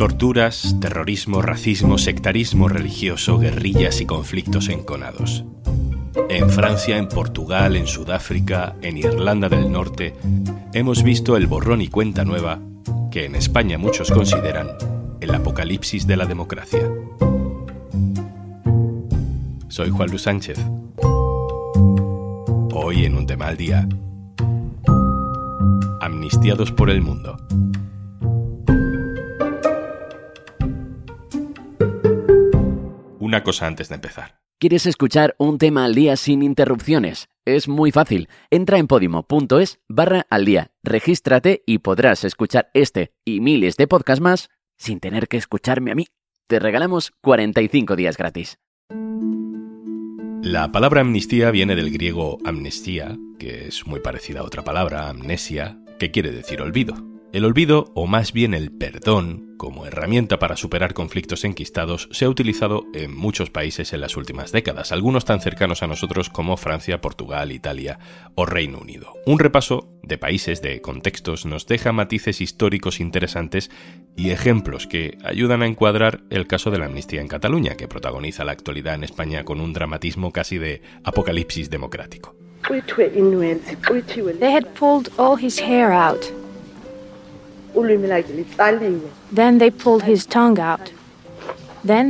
Torturas, terrorismo, racismo, sectarismo religioso, guerrillas y conflictos enconados. En Francia, en Portugal, en Sudáfrica, en Irlanda del Norte, hemos visto el borrón y cuenta nueva que en España muchos consideran el apocalipsis de la democracia. Soy Juan Luis Sánchez. Hoy en un tema al día. Amnistiados por el mundo. Una cosa antes de empezar. ¿Quieres escuchar un tema al día sin interrupciones? Es muy fácil. Entra en podimo.es barra al día, regístrate y podrás escuchar este y miles de podcasts más sin tener que escucharme a mí. Te regalamos 45 días gratis. La palabra amnistía viene del griego amnestía, que es muy parecida a otra palabra, amnesia, que quiere decir olvido. El olvido, o más bien el perdón, como herramienta para superar conflictos enquistados, se ha utilizado en muchos países en las últimas décadas, algunos tan cercanos a nosotros como Francia, Portugal, Italia o Reino Unido. Un repaso de países, de contextos, nos deja matices históricos interesantes y ejemplos que ayudan a encuadrar el caso de la amnistía en Cataluña, que protagoniza la actualidad en España con un dramatismo casi de apocalipsis democrático. Then.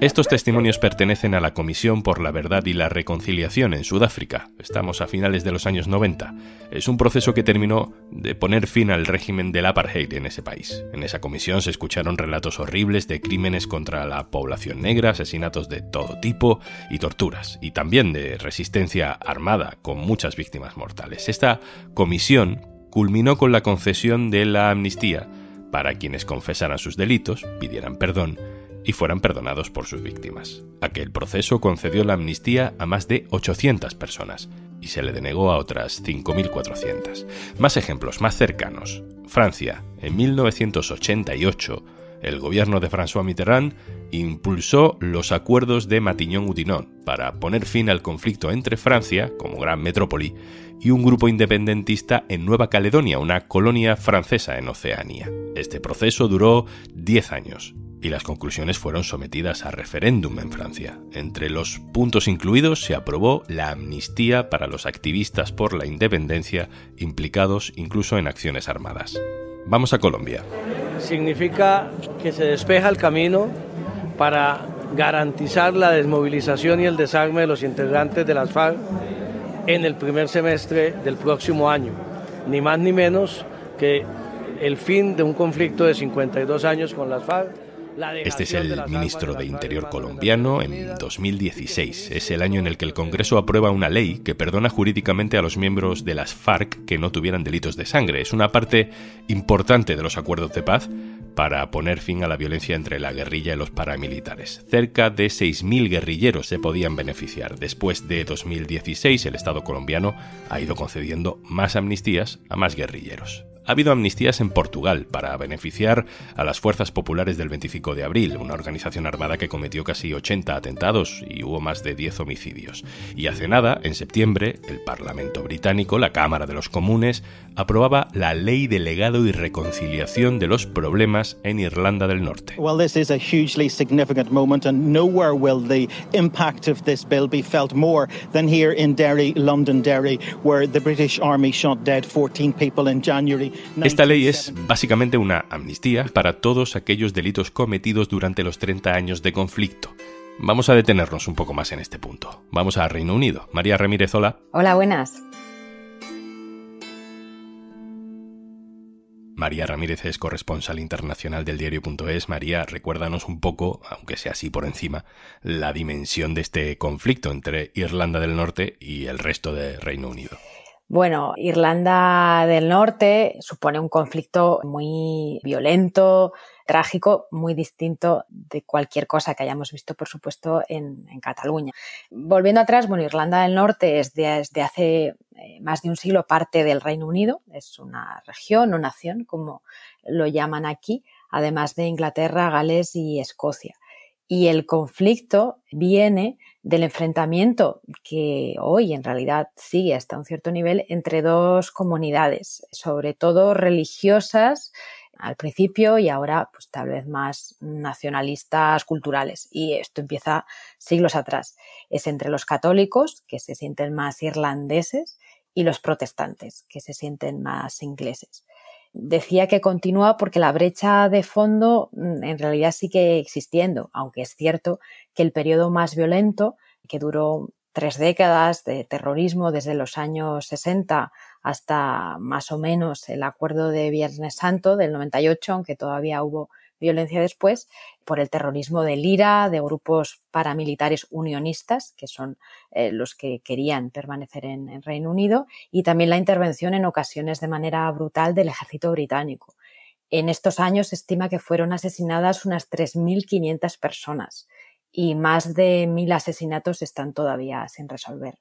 Estos testimonios pertenecen a la Comisión por la Verdad y la Reconciliación en Sudáfrica. Estamos a finales de los años 90. Es un proceso que terminó de poner fin al régimen del apartheid en ese país. En esa comisión se escucharon relatos horribles de crímenes contra la población negra, asesinatos de todo tipo y torturas, y también de resistencia armada con muchas víctimas mortales. Esta comisión culminó con la concesión de la amnistía para quienes confesaran sus delitos, pidieran perdón y fueran perdonados por sus víctimas. Aquel proceso concedió la amnistía a más de 800 personas y se le denegó a otras 5.400. Más ejemplos más cercanos. Francia, en 1988, el gobierno de François Mitterrand impulsó los acuerdos de Matignon-Oudinot para poner fin al conflicto entre Francia, como gran metrópoli, y un grupo independentista en Nueva Caledonia, una colonia francesa en Oceanía. Este proceso duró 10 años y las conclusiones fueron sometidas a referéndum en Francia. Entre los puntos incluidos se aprobó la amnistía para los activistas por la independencia implicados incluso en acciones armadas. Vamos a Colombia. Significa que se despeja el camino para garantizar la desmovilización y el desarme de los integrantes de las FARC en el primer semestre del próximo año, ni más ni menos que el fin de un conflicto de 52 años con las FARC este es el ministro de Interior colombiano en 2016. Es el año en el que el Congreso aprueba una ley que perdona jurídicamente a los miembros de las FARC que no tuvieran delitos de sangre. Es una parte importante de los acuerdos de paz para poner fin a la violencia entre la guerrilla y los paramilitares. Cerca de 6.000 guerrilleros se podían beneficiar. Después de 2016, el Estado colombiano ha ido concediendo más amnistías a más guerrilleros. Ha habido amnistías en Portugal para beneficiar a las Fuerzas Populares del 25 de abril, una organización armada que cometió casi 80 atentados y hubo más de 10 homicidios. Y hace nada, en septiembre, el Parlamento británico, la Cámara de los Comunes, aprobaba la Ley de Legado y Reconciliación de los Problemas en Irlanda del Norte. Well, this is a hugely significant moment and nowhere will the impact of this bill be felt more than here in Derry, London Derry, where the British Army shot dead 14 people in January esta ley es básicamente una amnistía para todos aquellos delitos cometidos durante los 30 años de conflicto. Vamos a detenernos un poco más en este punto. Vamos a Reino Unido. María Ramírez, hola. Hola, buenas. María Ramírez es corresponsal internacional del diario.es. María, recuérdanos un poco, aunque sea así por encima, la dimensión de este conflicto entre Irlanda del Norte y el resto de Reino Unido. Bueno, Irlanda del Norte supone un conflicto muy violento, trágico, muy distinto de cualquier cosa que hayamos visto, por supuesto, en, Cataluña. Volviendo atrás, bueno, Irlanda del Norte es desde hace eh, más de un siglo parte del Reino Unido, es una región o nación, como lo llaman aquí, además de Inglaterra, Gales y Escocia. Y el conflicto viene del enfrentamiento que hoy en realidad sigue hasta un cierto nivel entre dos comunidades, sobre todo religiosas al principio y ahora pues tal vez más nacionalistas culturales. Y esto empieza siglos atrás. Es entre los católicos, que se sienten más irlandeses, y los protestantes, que se sienten más ingleses. Decía que continúa porque la brecha de fondo mm, en realidad sigue existiendo, aunque es cierto que el periodo más violento, que duró tres décadas de terrorismo desde los años 60 hasta más o menos el acuerdo de Viernes Santo del 98, aunque todavía hubo violencia después, por el terrorismo del IRA, de grupos paramilitares unionistas, que son eh, los que querían permanecer en, en Reino Unido, y también la intervención en ocasiones de manera brutal del ejército británico. En estos años se estima que fueron asesinadas unas 3.500 personas y más de mil asesinatos están todavía sin resolver.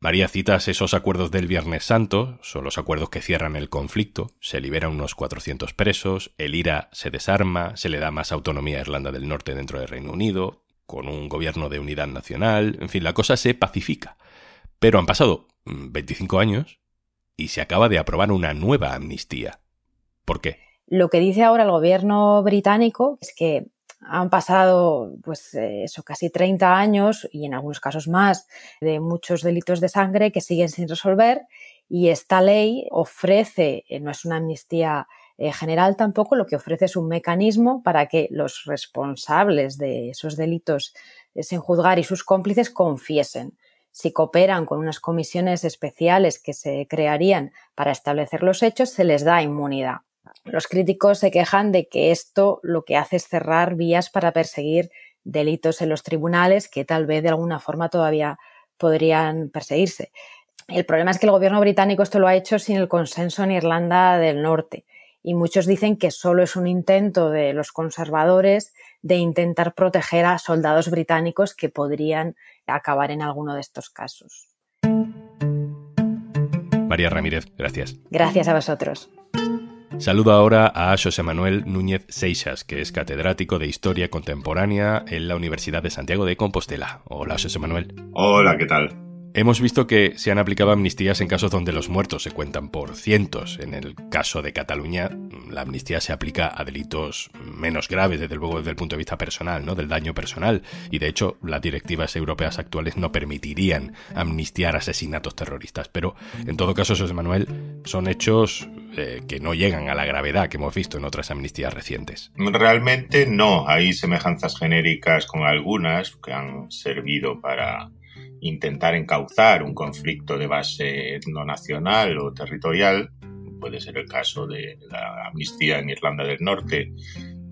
María, citas esos acuerdos del Viernes Santo, son los acuerdos que cierran el conflicto, se liberan unos 400 presos, el IRA se desarma, se le da más autonomía a Irlanda del Norte dentro del Reino Unido, con un gobierno de unidad nacional, en fin, la cosa se pacifica. Pero han pasado 25 mm, años y se acaba de aprobar una nueva amnistía. ¿Por qué? Lo que dice ahora el gobierno británico es que han pasado, pues, eh, eso, casi 30 años y en algunos casos más de muchos delitos de sangre que siguen sin resolver y esta ley ofrece, eh, no es una amnistía eh, general tampoco, lo que ofrece es un mecanismo para que los responsables de esos delitos sin juzgar y sus cómplices confiesen. Si cooperan con unas comisiones especiales que se crearían para establecer los hechos, se les da inmunidad. Los críticos se quejan de que esto lo que hace es cerrar vías para perseguir delitos en los tribunales que tal vez de alguna forma todavía podrían perseguirse. El problema es que el gobierno británico esto lo ha hecho sin el consenso en Irlanda del Norte y muchos dicen que solo es un intento de los conservadores de intentar proteger a soldados británicos que podrían acabar en alguno de estos casos. María Ramírez, gracias. Gracias a vosotros. Saludo ahora a José Manuel Núñez Seixas, que es catedrático de Historia Contemporánea en la Universidad de Santiago de Compostela. Hola, José Manuel. Hola, ¿qué tal? Hemos visto que se han aplicado amnistías en casos donde los muertos se cuentan por cientos. En el caso de Cataluña, la amnistía se aplica a delitos menos graves, desde luego desde el punto de vista personal, ¿no? Del daño personal. Y de hecho, las directivas europeas actuales no permitirían amnistiar asesinatos terroristas. Pero, en todo caso, José Manuel, son hechos eh, que no llegan a la gravedad que hemos visto en otras amnistías recientes. Realmente no. Hay semejanzas genéricas con algunas que han servido para intentar encauzar un conflicto de base etnonacional o territorial, puede ser el caso de la amnistía en Irlanda del Norte,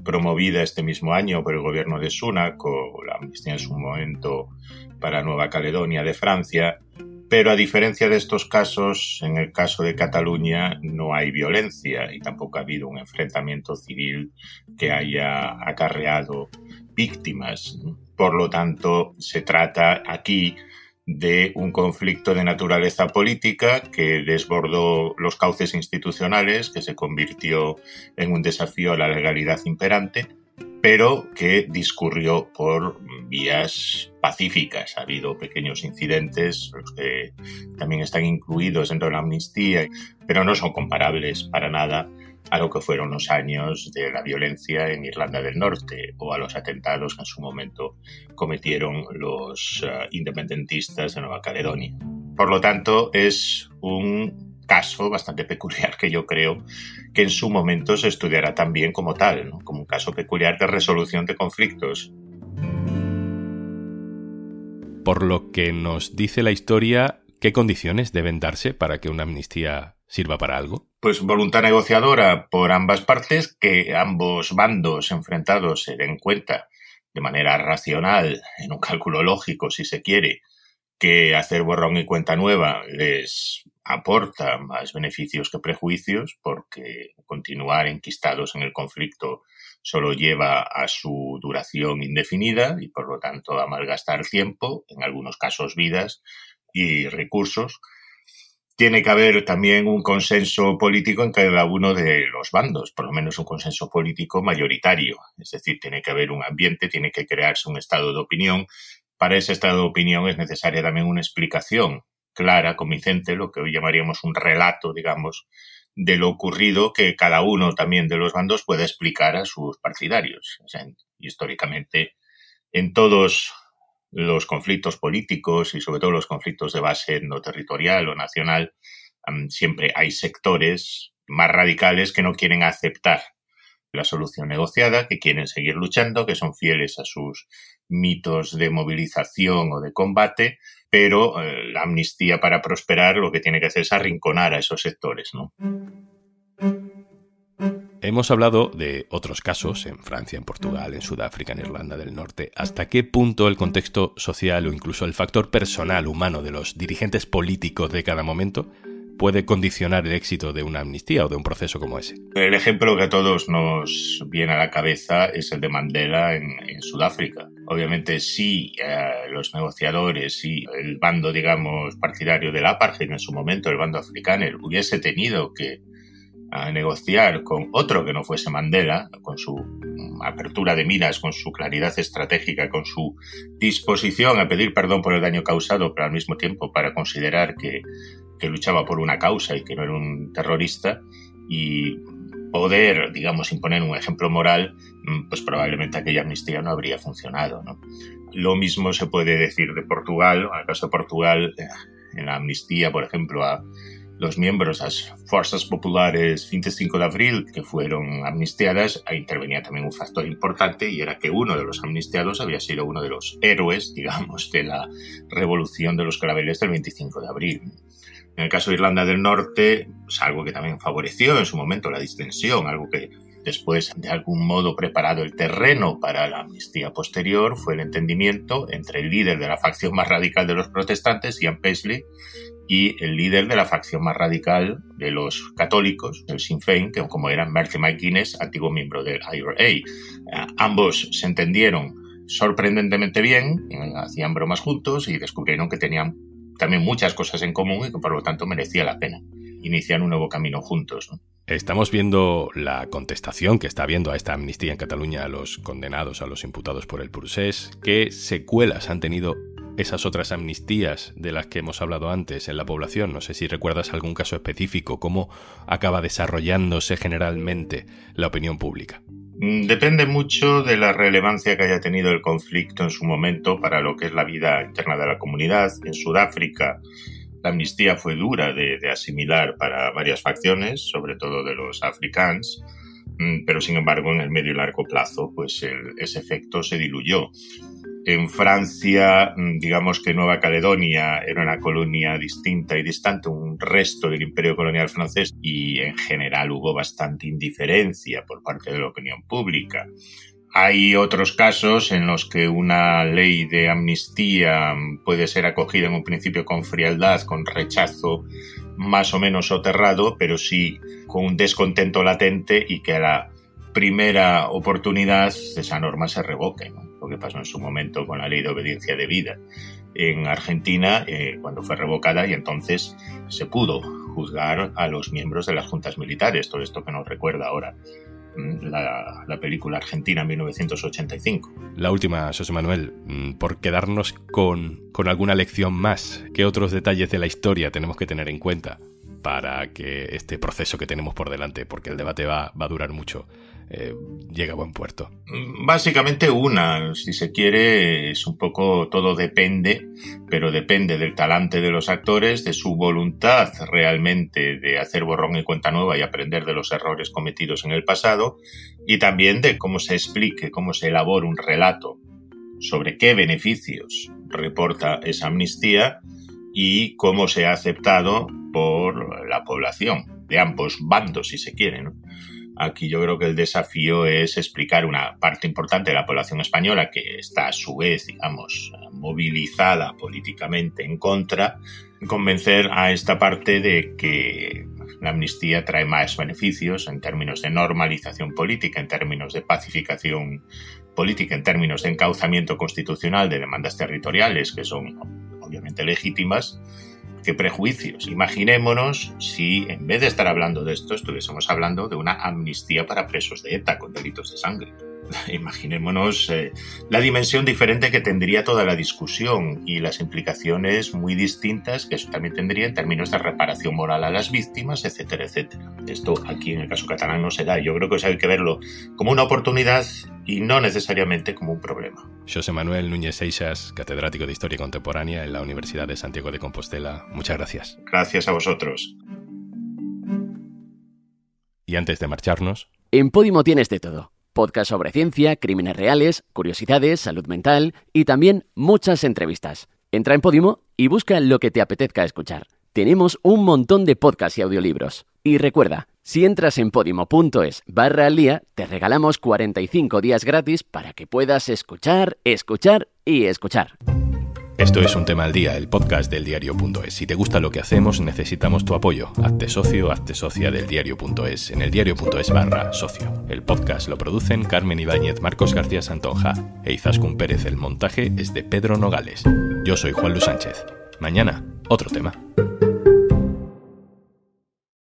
promovida este mismo año por el gobierno de Sunak o la amnistía en su momento para Nueva Caledonia de Francia, pero a diferencia de estos casos, en el caso de Cataluña no hay violencia y tampoco ha habido un enfrentamiento civil que haya acarreado víctimas. Por lo tanto, se trata aquí de un conflicto de naturaleza política que desbordó los cauces institucionales, que se convirtió en un desafío a la legalidad imperante, pero que discurrió por vías pacíficas. Ha habido pequeños incidentes, que también están incluidos dentro de la amnistía, pero no son comparables para nada a lo que fueron los años de la violencia en Irlanda del Norte o a los atentados que en su momento cometieron los eh, independentistas de Nueva Caledonia. Por lo tanto, es un caso bastante peculiar que yo creo que en su momento se estudiará también como tal, como un caso peculiar de resolución de conflictos. Por lo que nos dice la historia, ¿qué condiciones deben darse para que una amnistía sirva para algo? Pues voluntad negociadora por ambas partes, que ambos bandos enfrentados se den cuenta de manera racional, en un cálculo lógico si se quiere, que hacer borrón y cuenta nueva les aporta más beneficios que prejuicios, porque continuar enquistados en el conflicto solo lleva a su duración indefinida y por lo tanto a malgastar tiempo, en algunos casos vidas y recursos, tiene que haber también un consenso político en cada uno de los bandos, por lo menos un consenso político mayoritario. Es decir, tiene que haber un ambiente, tiene que crearse un estado de opinión. Para ese estado de opinión es necesaria también una explicación clara, convincente, lo que hoy llamaríamos un relato, digamos, de lo ocurrido que cada uno también de los bandos puede explicar a sus partidarios. históricamente, en todos los conflictos políticos y sobre todo los conflictos de base no territorial o nacional, siempre hay sectores más radicales que no quieren aceptar la solución negociada, que quieren seguir luchando, que son fieles a sus mitos de movilización o de combate, pero eh, la amnistía para prosperar lo que tiene que hacer es arrinconar a esos sectores. Hemos hablado de otros casos en Francia, en Portugal, en Sudáfrica, en Irlanda del Norte. ¿Hasta qué punto el contexto social o incluso el factor personal humano de los dirigentes políticos de cada momento puede condicionar el éxito de una amnistía o de un proceso como ese? El ejemplo que a todos nos viene a la cabeza es el de Mandela en, Sudáfrica. Obviamente, si eh, los negociadores y el bando, digamos, partidario del apartheid en su momento, el bando africano, hubiese tenido que negociar con otro que no fuese Mandela, con su apertura de miras, con su claridad estratégica, con su disposición a pedir perdón por el daño causado, pero al mismo tiempo para considerar que que luchaba por una causa y que no era un terrorista y poder, digamos, imponer un ejemplo moral, mm, pues probablemente aquella amnistía no habría funcionado. ¿no? Lo mismo se puede decir de Portugal. En el caso de Portugal, eh, en la amnistía, por ejemplo, a los miembros las Fuerzas Populares 25 de abril que fueron amnistiadas, ahí intervenía también un factor importante y era que uno de los amnistiados había sido uno de los héroes, digamos, de la revolución de los claveles del 25 de abril. En el caso de Irlanda del Norte, pues algo que también favoreció en su momento la distensión, algo que después de algún modo preparado el terreno para la amnistía posterior, fue el entendimiento entre el líder de la facción más radical de los protestantes, Ian Paisley, y el líder de la facción más radical de los católicos, el Sinn Féin, que como era Martin McGuinness, antiguo miembro del IRA. Eh, ambos se entendieron sorprendentemente bien, eh, hacían bromas juntos y descubrieron que tenían también muchas cosas en común y que por lo tanto merecía la pena iniciar un nuevo camino juntos. Estamos viendo la contestación que está habiendo a esta amnistía en Cataluña a los condenados, a los imputados por el procés. ¿Qué secuelas han tenido esas otras amnistías de las que hemos hablado antes en la población? No sé si recuerdas algún caso específico, cómo acaba desarrollándose generalmente la opinión pública. Mm, depende mucho de la relevancia que haya tenido el conflicto en su momento para lo que es la vida interna de la comunidad. En Sudáfrica, la amnistía fue dura de, asimilar para varias facciones, sobre todo de los africanos, mm, pero sin embargo en el medio y largo plazo pues ese efecto se diluyó. En Francia, mm, digamos que Nueva Caledonia era una colonia distinta y distante, un resto del imperio colonial francés, y en general hubo bastante indiferencia por parte de la opinión pública. Hay otros casos en los que una ley de amnistía puede ser acogida en un principio con frialdad, con rechazo más o menos soterrado, pero sí con un descontento latente y que a la primera oportunidad esa norma se revoque que pasó en su momento con la ley de obediencia debida en Argentina eh, cuando fue revocada y entonces se pudo juzgar a los miembros de las juntas militares, todo esto que nos recuerda ahora mm, la, la, película argentina 1985. La última, José Manuel, mm, por quedarnos con, con alguna lección más, ¿qué otros detalles de la historia tenemos que tener en cuenta para que este proceso que tenemos por delante, porque el debate va, va a durar mucho, eh, llega a buen puerto? Básicamente una, si se quiere, es un poco todo depende, pero depende del talante de los actores, de su voluntad realmente de hacer borrón y cuenta nueva y aprender de los errores cometidos en el pasado, y también de cómo se explique, cómo se elabora un relato sobre qué beneficios reporta esa amnistía y cómo se ha aceptado por la población de ambos bandos, si se quiere. Aquí yo creo que el desafío es explicar una parte importante de la población española que está a su vez, digamos, movilizada políticamente en contra, convencer a esta parte de que la amnistía trae más beneficios en términos de normalización política, en términos de pacificación política, en términos de encauzamiento constitucional de demandas territoriales que son obviamente legítimas, qué prejuicios. Imaginémonos si en vez de estar hablando de esto estuviésemos hablando de una amnistía para presos de ETA con delitos de sangre. imaginémonos eh, la dimensión diferente que tendría toda la discusión y las implicaciones muy distintas que eso también tendría en términos de reparación moral a las víctimas, etcétera, etcétera. Esto aquí en el caso catalán no se da. Yo creo que eso hay que verlo como una oportunidad y no necesariamente como un problema. José Manuel Núñez Seixas, catedrático de Historia Contemporánea en la Universidad de Santiago de Compostela, muchas gracias. Gracias a vosotros. Y antes de marcharnos... En Podimo tienes de todo podcast sobre ciencia, crímenes reales, curiosidades, salud mental y también muchas entrevistas. Entra en Podimo y busca lo que te apetezca escuchar. Tenemos un montón de podcasts y audiolibros. Y recuerda, si entras en podimo.es barra al día, te regalamos 45 días gratis para que puedas escuchar, escuchar y escuchar. Esto es un tema al día, el podcast del diario.es. Si te gusta lo que hacemos, necesitamos tu apoyo. Hazte socio, hazte socia del diario.es en el diario.es barra socio. El podcast lo producen Carmen Ibáñez, Marcos García Santonja e Izaskun Pérez. El montaje es de Pedro Nogales. Yo soy Juan Luis Sánchez. Mañana, otro tema.